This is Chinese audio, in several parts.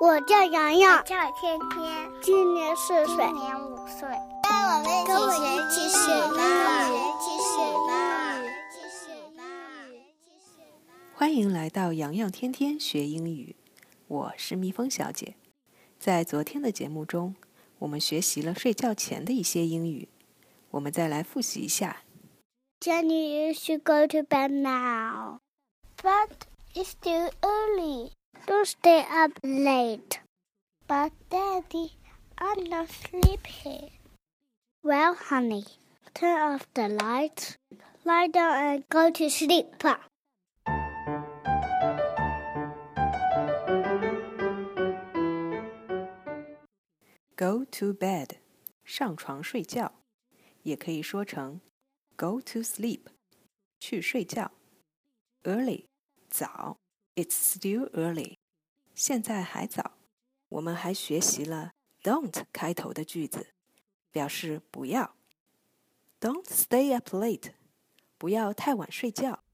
我叫洋洋，叫天天，今年四岁，今年五岁。跟我们一起学英语，一起学英语，一起学英语。欢迎来到洋洋天天学英语，我是蜜蜂小姐。在昨天的节目中，我们学习了睡觉前的一些英语，我们再来复习一下。Jenny, you should go to bed now. But it's still early. Don't stay up late. But Daddy, I'm not sleepy. Well, honey, turn off the lights, lie down, and go to sleep. Go to bed，上床睡觉，也可以说成 go to sleep，去睡觉。Early，早，It's still early， 现在还早。我们还学习了 don't 开头的句子，表示不要。Don't stay up late，不要太晚睡觉。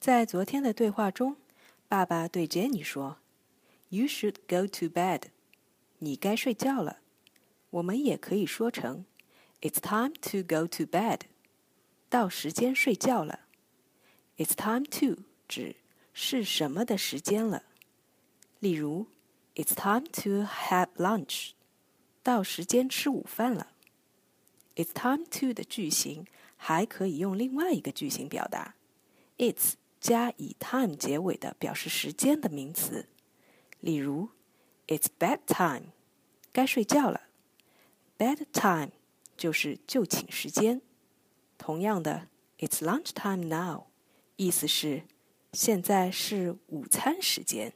在昨天的对话中，爸爸对 Jenny 说：“You should go to bed。”你该睡觉了。我们也可以说成 “It's time to go to bed。”到时间睡觉了。“It's time to” 指是什么的时间了。例如，“It's time to have lunch。”到时间吃午饭了。“It's time to” 的句型还可以用另外一个句型表达：“It's”。加以 time 结尾的表示时间的名词，例如，It's bedtime，该睡觉了。Bedtime 就是就寝时间。同样的，It's lunchtime now，意思是现在是午餐时间。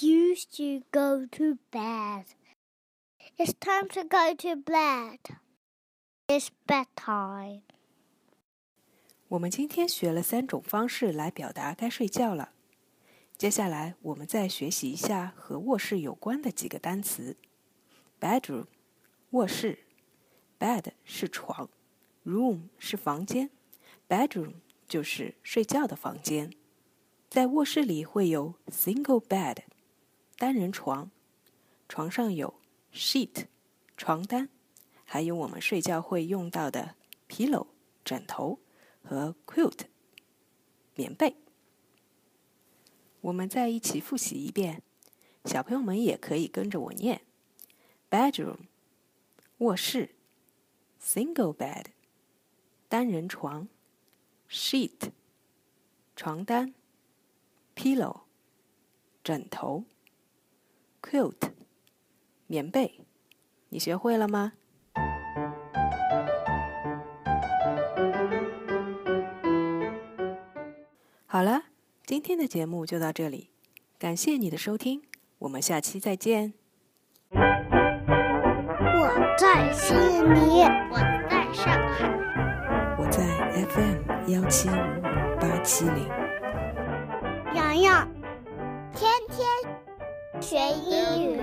You should go to bed. It's time to go to bed. It's bedtime. 我们今天学了三种方式来表达该睡觉了。 接下来，我们再学习一下和卧室有关的几个单词。Bedroom，卧室。Bed 是床，room 是房间，bedroom 就是睡觉的房间。在卧室里会有 single bed，单人床，床上有 sheet，床单，还有我们睡觉会用到的 pillow，枕头和 quilt，棉被。我们再一起复习一遍，小朋友们也可以跟着我念。：bedroom，卧室。；single bed，单人床。；sheet，床单。；pillow，枕头。；quilt。棉被，你学会了吗？好了，今天的节目就到这里，感谢你的收听，我们下期再见。我在悉尼，我在上海，我在 FM 幺七五五八七零。洋洋，天天学英语。